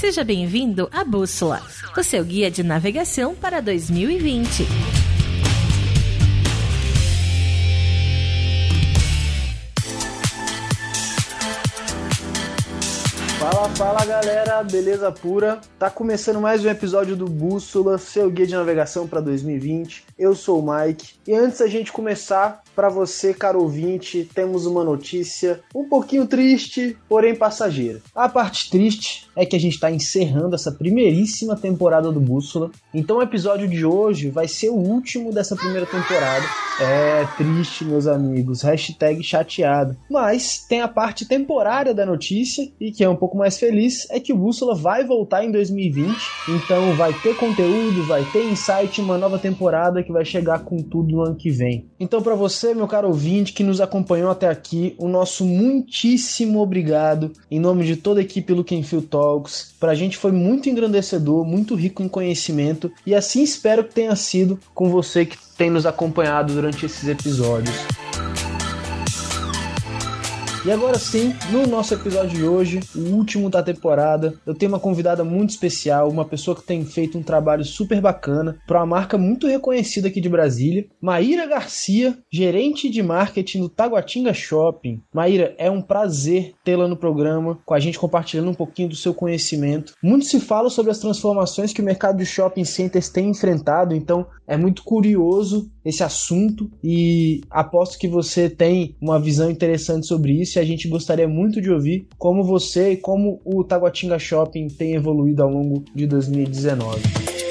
Seja bem-vindo à Bússola, o seu guia de navegação para 2020. Fala, galera, beleza pura? Tá começando mais um episódio do Bússola, seu guia de navegação para 2020. Eu sou o Mike e antes da gente começar, para você, caro ouvinte, temos uma notícia um pouquinho triste, porém passageira. A parte triste é que a gente está encerrando essa primeiríssima temporada do Bússola. Então o episódio de hoje vai ser o último dessa primeira temporada. É triste, meus amigos. Hashtag chateado. Mas tem a parte temporária da notícia e que é um pouco mais feliz é que o Bússola vai voltar em 2020. Então vai ter conteúdo, vai ter insight, uma nova temporada que vai chegar com tudo no ano que vem. Então para você meu caro ouvinte, que nos acompanhou até aqui, o nosso muitíssimo obrigado em nome de toda a equipe Look and Feel Talks. Pra gente foi muito engrandecedor, muito rico em conhecimento e assim espero que tenha sido com você que tem nos acompanhado durante esses episódios. E agora sim, no nosso episódio de hoje, o último da temporada, eu tenho uma convidada muito especial, uma pessoa que tem feito um trabalho super bacana para uma marca muito reconhecida aqui de Brasília, Maíra Garcia, gerente de marketing do Taguatinga Shopping. Maíra, é um prazer tê-la no programa, com a gente compartilhando um pouquinho do seu conhecimento. Muito se fala sobre as transformações que o mercado de shopping centers tem enfrentado, então é muito curioso esse assunto e aposto que você tem uma visão interessante sobre isso e a gente gostaria muito de ouvir como você e como o Taguatinga Shopping tem evoluído ao longo de 2019.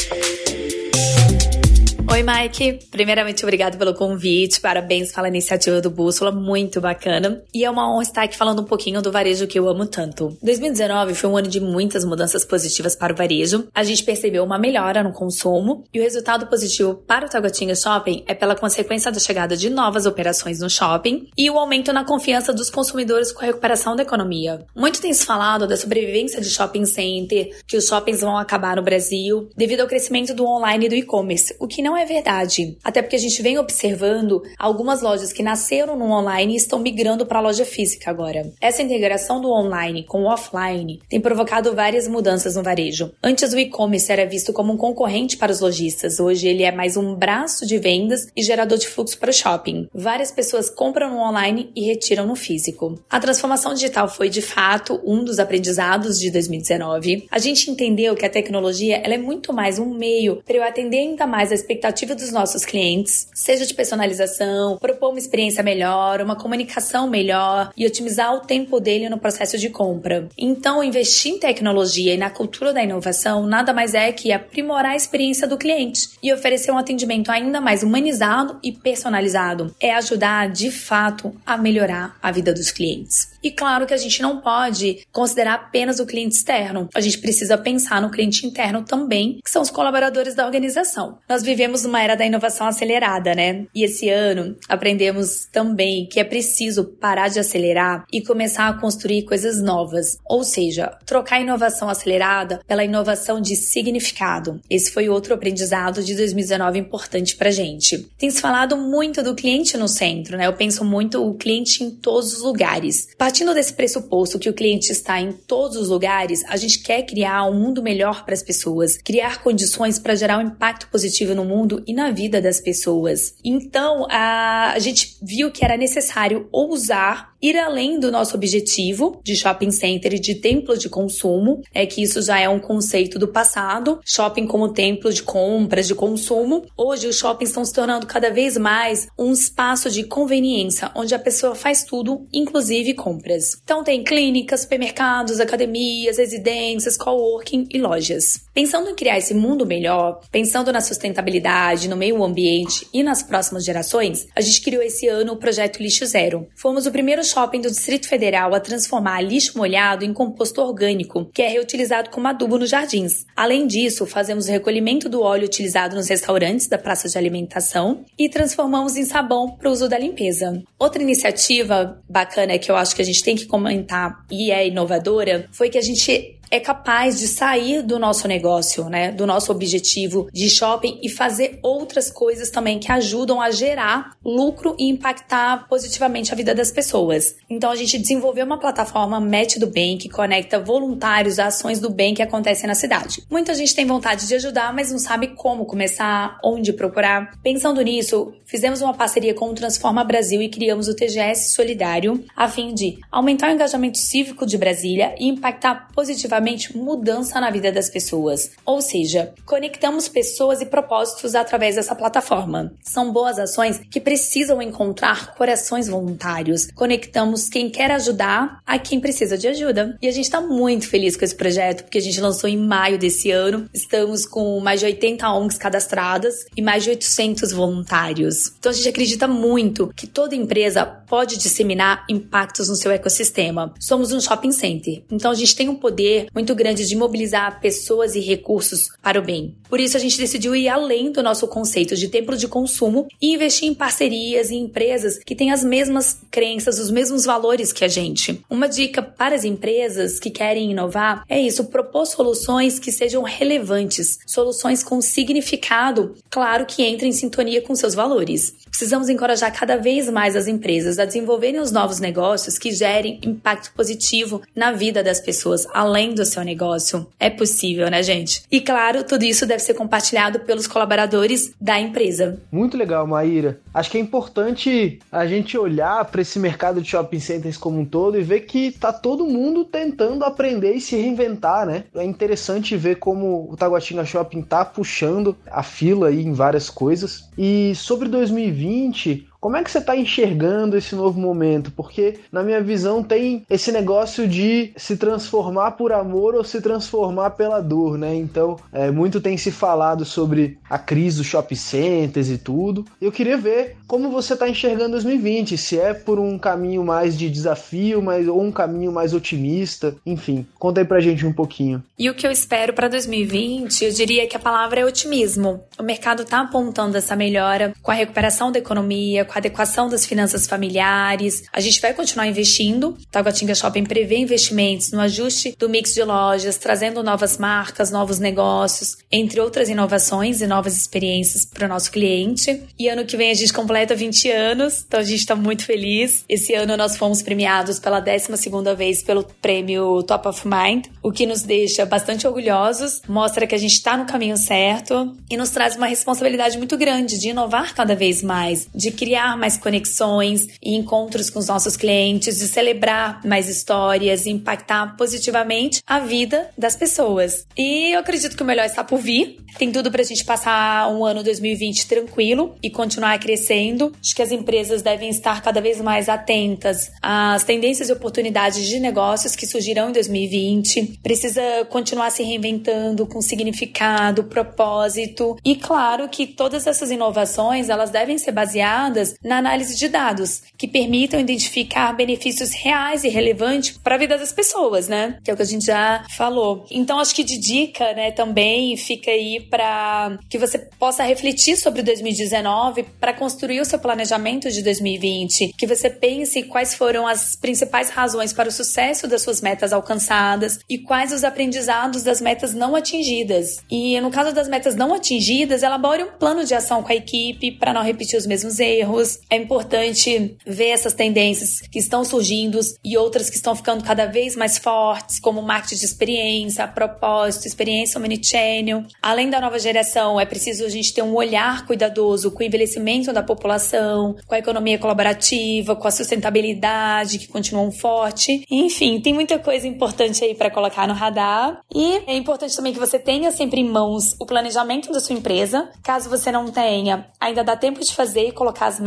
Oi, Mike. Primeiramente, obrigado pelo convite. Parabéns pela iniciativa do Bússola, muito bacana. E é uma honra estar aqui falando um pouquinho do varejo que eu amo tanto. 2019 foi um ano de muitas mudanças positivas para o varejo. A gente percebeu uma melhora no consumo e o resultado positivo para o Taguatinga Shopping é pela consequência da chegada de novas operações no shopping e o aumento na confiança dos consumidores com a recuperação da economia. Muito tem se falado da sobrevivência de shopping center, que os shoppings vão acabar no Brasil devido ao crescimento do online e do e-commerce, o que não é é verdade. Até porque a gente vem observando algumas lojas que nasceram no online e estão migrando para a loja física agora. Essa integração do online com o offline tem provocado várias mudanças no varejo. Antes o e-commerce era visto como um concorrente para os lojistas, hoje ele é mais um braço de vendas e gerador de fluxo para o shopping. Várias pessoas compram no online e retiram no físico. A transformação digital foi de fato um dos aprendizados de 2019. A gente entendeu que a tecnologia ela é muito mais um meio para eu atender ainda mais a expectativa expectativa dos nossos clientes, seja de personalização, propor uma experiência melhor, uma comunicação melhor e otimizar o tempo dele no processo de compra. Então, investir em tecnologia e na cultura da inovação nada mais é que aprimorar a experiência do cliente e oferecer um atendimento ainda mais humanizado e personalizado. É ajudar de fato a melhorar a vida dos clientes. E claro que a gente não pode considerar apenas o cliente externo. A gente precisa pensar no cliente interno também, que são os colaboradores da organização. Nós vivemos numa era da inovação acelerada, né? E esse ano aprendemos também que é preciso parar de acelerar e começar a construir coisas novas. Ou seja, trocar a inovação acelerada pela inovação de significado. Esse foi outro aprendizado de 2019 importante pra gente. Tem se falado muito do cliente no centro, né? Eu penso muito o cliente em todos os lugares. Partindo desse pressuposto que o cliente está em todos os lugares, a gente quer criar um mundo melhor para as pessoas, criar condições para gerar um impacto positivo no mundo e na vida das pessoas. Então, a, a gente viu que era necessário ousar ir além do nosso objetivo de shopping center e de templo de consumo, é que isso já é um conceito do passado, shopping como templo de compras, de consumo. Hoje os shoppings estão se tornando cada vez mais um espaço de conveniência, onde a pessoa faz tudo, inclusive compras. Então tem clínicas, supermercados, academias, residências, coworking e lojas. Pensando em criar esse mundo melhor, pensando na sustentabilidade, no meio ambiente e nas próximas gerações, a gente criou esse ano o projeto Lixo Zero. Fomos o primeiro shopping do Distrito Federal a transformar lixo molhado em composto orgânico, que é reutilizado como adubo nos jardins. Além disso, fazemos o recolhimento do óleo utilizado nos restaurantes da praça de alimentação e transformamos em sabão para o uso da limpeza. Outra iniciativa bacana que eu acho que a gente tem que comentar e é inovadora foi que a gente é capaz de sair do nosso negócio, né, do nosso objetivo de shopping e fazer outras coisas também que ajudam a gerar lucro e impactar positivamente a vida das pessoas. Então a gente desenvolveu uma plataforma Match do Bem que conecta voluntários a ações do bem que acontecem na cidade. Muita gente tem vontade de ajudar, mas não sabe como começar, onde procurar. Pensando nisso, fizemos uma parceria com o Transforma Brasil e criamos o TGS Solidário a fim de aumentar o engajamento cívico de Brasília e impactar positivamente mudança na vida das pessoas. Ou seja, conectamos pessoas e propósitos através dessa plataforma. São boas ações que precisam encontrar corações voluntários. Conectamos quem quer ajudar a quem precisa de ajuda. E a gente está muito feliz com esse projeto, porque a gente lançou em maio desse ano. Estamos com mais de 80 ONGs cadastradas e mais de 800 voluntários. Então a gente acredita muito que toda empresa pode disseminar impactos no seu ecossistema. Somos um shopping center, então a gente tem um poder muito grande de mobilizar pessoas e recursos para o bem. Por isso a gente decidiu ir além do nosso conceito de templo de consumo e investir em parcerias e empresas que têm as mesmas crenças, os mesmos valores que a gente. Uma dica para as empresas que querem inovar é isso, propor soluções que sejam relevantes, soluções com significado, claro que entrem em sintonia com seus valores. Precisamos encorajar cada vez mais as empresas a desenvolverem os novos negócios que gerem impacto positivo na vida das pessoas, além do seu negócio. É possível, né, gente? E claro, tudo isso deve ser compartilhado pelos colaboradores da empresa. Muito legal, Maíra. Acho que é importante a gente olhar para esse mercado de shopping centers como um todo e ver que tá todo mundo tentando aprender e se reinventar, né? É interessante ver como o Taguatinga Shopping tá puxando a fila aí em várias coisas. E sobre 2020, como é que você está enxergando esse novo momento? Porque, na minha visão, tem esse negócio de se transformar por amor ou se transformar pela dor, né? Então, é, muito tem se falado sobre a crise dos shopping centers e tudo. Eu queria ver como você está enxergando 2020, se é por um caminho mais de desafio, mas, ou um caminho mais otimista, enfim. Conta aí pra gente um pouquinho. E o que eu espero para 2020, eu diria que a palavra é otimismo. O mercado está apontando essa melhora com a recuperação da economia, com a adequação das finanças familiares. A gente vai continuar investindo. Taguatinga Shopping prevê investimentos no ajuste do mix de lojas, trazendo novas marcas, novos negócios, entre outras inovações e novas experiências para o nosso cliente. E ano que vem a gente completa 20 anos, então a gente está muito feliz. Esse ano nós fomos premiados pela 12 segunda vez pelo prêmio Top of Mind, o que nos deixa bastante orgulhosos, mostra que a gente está no caminho certo e nos traz uma responsabilidade muito grande de inovar cada vez mais, de criar criar mais conexões e encontros com os nossos clientes, de celebrar mais histórias e impactar positivamente a vida das pessoas. E eu acredito que o melhor está por vir. Tem tudo para a gente passar um ano 2020 tranquilo e continuar crescendo. Acho que as empresas devem estar cada vez mais atentas às tendências e oportunidades de negócios que surgirão em 2020. Precisa continuar se reinventando com significado, propósito e claro que todas essas inovações elas devem ser baseadas na análise de dados, que permitam identificar benefícios reais e relevantes para a vida das pessoas, né? Que é o que a gente já falou. Então, acho que de dica, né, também fica aí para que você possa refletir sobre 2019 para construir o seu planejamento de 2020, que você pense quais foram as principais razões para o sucesso das suas metas alcançadas e quais os aprendizados das metas não atingidas. E no caso das metas não atingidas, elabore um plano de ação com a equipe para não repetir os mesmos erros É importante ver essas tendências que estão surgindo e outras que estão ficando cada vez mais fortes, como marketing de experiência, propósito, experiência omnichannel. Além da nova geração, é preciso a gente ter um olhar cuidadoso com o envelhecimento da população, com a economia colaborativa, com a sustentabilidade que continuam forte. Enfim, tem muita coisa importante aí para colocar no radar. E é importante também que você tenha sempre em mãos o planejamento da sua empresa. Caso você não tenha, ainda dá tempo de fazer e colocar as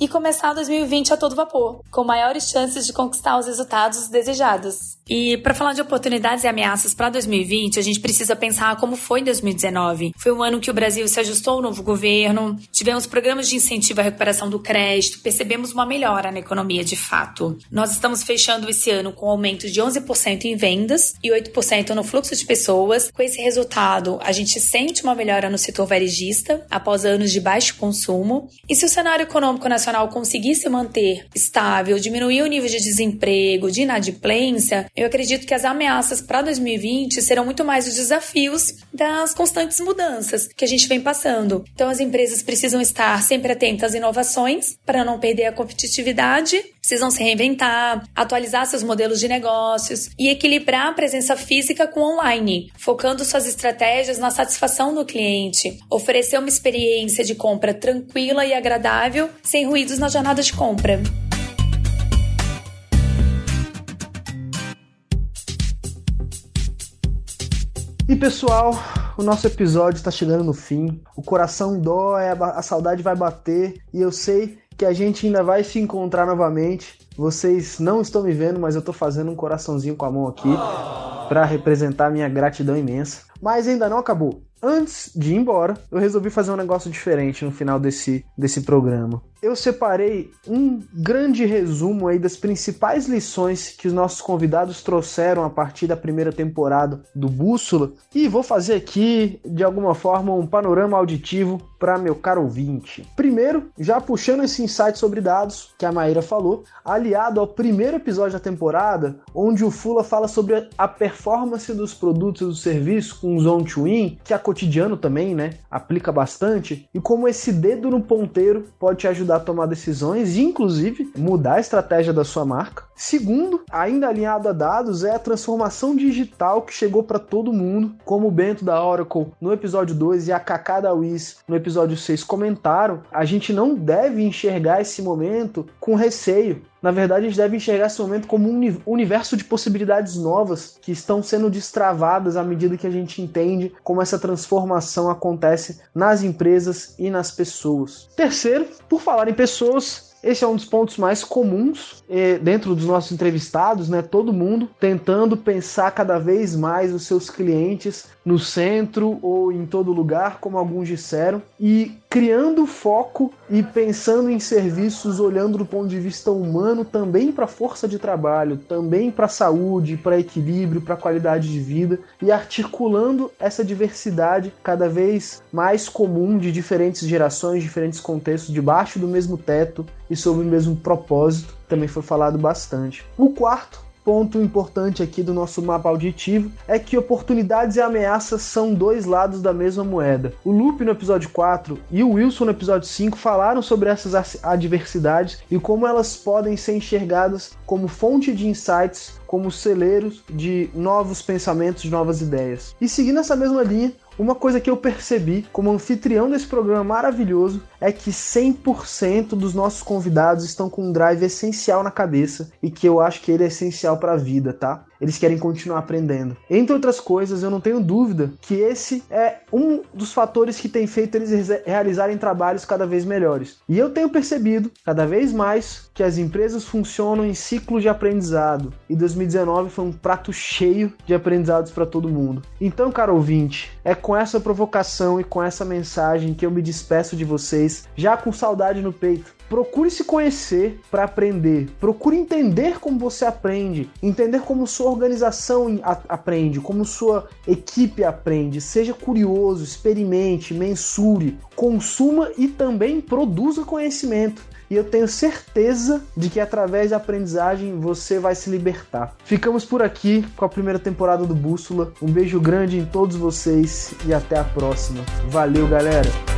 e começar 2020 a todo vapor, com maiores chances de conquistar os resultados desejados. E para falar de oportunidades e ameaças para 2020, a gente precisa pensar como foi em 2019. Foi um ano que o Brasil se ajustou ao novo governo, tivemos programas de incentivo à recuperação do crédito, percebemos uma melhora na economia de fato. Nós estamos fechando esse ano com um aumento de 11% em vendas e 8% no fluxo de pessoas. Com esse resultado, a gente sente uma melhora no setor varejista após anos de baixo consumo. E se o cenário econômico nacional conseguir se manter estável, diminuir o nível de desemprego, de inadimplência, eu acredito que as ameaças para 2020 serão muito mais os desafios das constantes mudanças que a gente vem passando. Então, as empresas precisam estar sempre atentas às inovações para não perder a competitividade, precisam se reinventar, atualizar seus modelos de negócios e equilibrar a presença física com online, focando suas estratégias na satisfação do cliente, oferecer uma experiência de compra tranquila e agradável, sem ruídos na jornada de compra. E pessoal, o nosso episódio está chegando no fim. O coração dói, a saudade vai bater e eu sei que a gente ainda vai se encontrar novamente. Vocês não estão me vendo, mas eu estou fazendo um coraçãozinho com a mão aqui para representar minha gratidão imensa. Mas ainda não acabou. Antes de ir embora, eu resolvi fazer um negócio diferente no final desse, desse programa. Eu separei um grande resumo aí das principais lições que os nossos convidados trouxeram a partir da primeira temporada do Bússola. E vou fazer aqui de alguma forma um panorama auditivo para meu caro ouvinte. Primeiro, já puxando esse insight sobre dados que a Maíra falou, aliado ao primeiro episódio da temporada, onde o Fula fala sobre a performance dos produtos e dos serviços com o Zone to Win, que é cotidiano também, né? Aplica bastante, e como esse dedo no ponteiro pode te ajudar ajudar a tomar decisões e, inclusive, mudar a estratégia da sua marca. Segundo, ainda alinhado a dados, é a transformação digital que chegou para todo mundo, como o Bento da Oracle no episódio 2 e a Kaká da Wiz no episódio 6 comentaram. A gente não deve enxergar esse momento com receio. Na verdade, a gente deve enxergar esse momento como um universo de possibilidades novas que estão sendo destravadas à medida que a gente entende como essa transformação acontece nas empresas e nas pessoas. Terceiro, por falar em pessoas, esse é um dos pontos mais comuns eh, dentro dos nossos entrevistados, né? Todo mundo tentando pensar cada vez mais os seus clientes no centro ou em todo lugar, como alguns disseram, e criando foco e pensando em serviços olhando do ponto de vista humano também para força de trabalho, também para saúde, para equilíbrio, para qualidade de vida e articulando essa diversidade cada vez mais comum de diferentes gerações, diferentes contextos debaixo do mesmo teto e sob o mesmo propósito, também foi falado bastante. O quarto ponto importante aqui do nosso mapa auditivo é que oportunidades e ameaças são dois lados da mesma moeda. O Lupe no episódio 4 e o Wilson no episódio 5 falaram sobre essas adversidades e como elas podem ser enxergadas como fonte de insights, como celeiros de novos pensamentos, de novas ideias. E seguindo essa mesma linha, uma coisa que eu percebi como anfitrião desse programa maravilhoso é que 100% dos nossos convidados estão com um drive essencial na cabeça e que eu acho que ele é essencial para a vida, tá? Eles querem continuar aprendendo. Entre outras coisas, eu não tenho dúvida que esse é um dos fatores que tem feito eles realizarem trabalhos cada vez melhores. E eu tenho percebido cada vez mais que as empresas funcionam em ciclos de aprendizado. E 2019 foi um prato cheio de aprendizados para todo mundo. Então, caro ouvinte, é com essa provocação e com essa mensagem que eu me despeço de vocês, já com saudade no peito Procure se conhecer para aprender. Procure entender como você aprende, entender como sua organização aprende, como sua equipe aprende. Seja curioso, experimente, mensure, consuma e também produza conhecimento. E eu tenho certeza de que através da aprendizagem você vai se libertar. Ficamos por aqui com a primeira temporada do Bússola. Um beijo grande em todos vocês e até a próxima. Valeu, galera!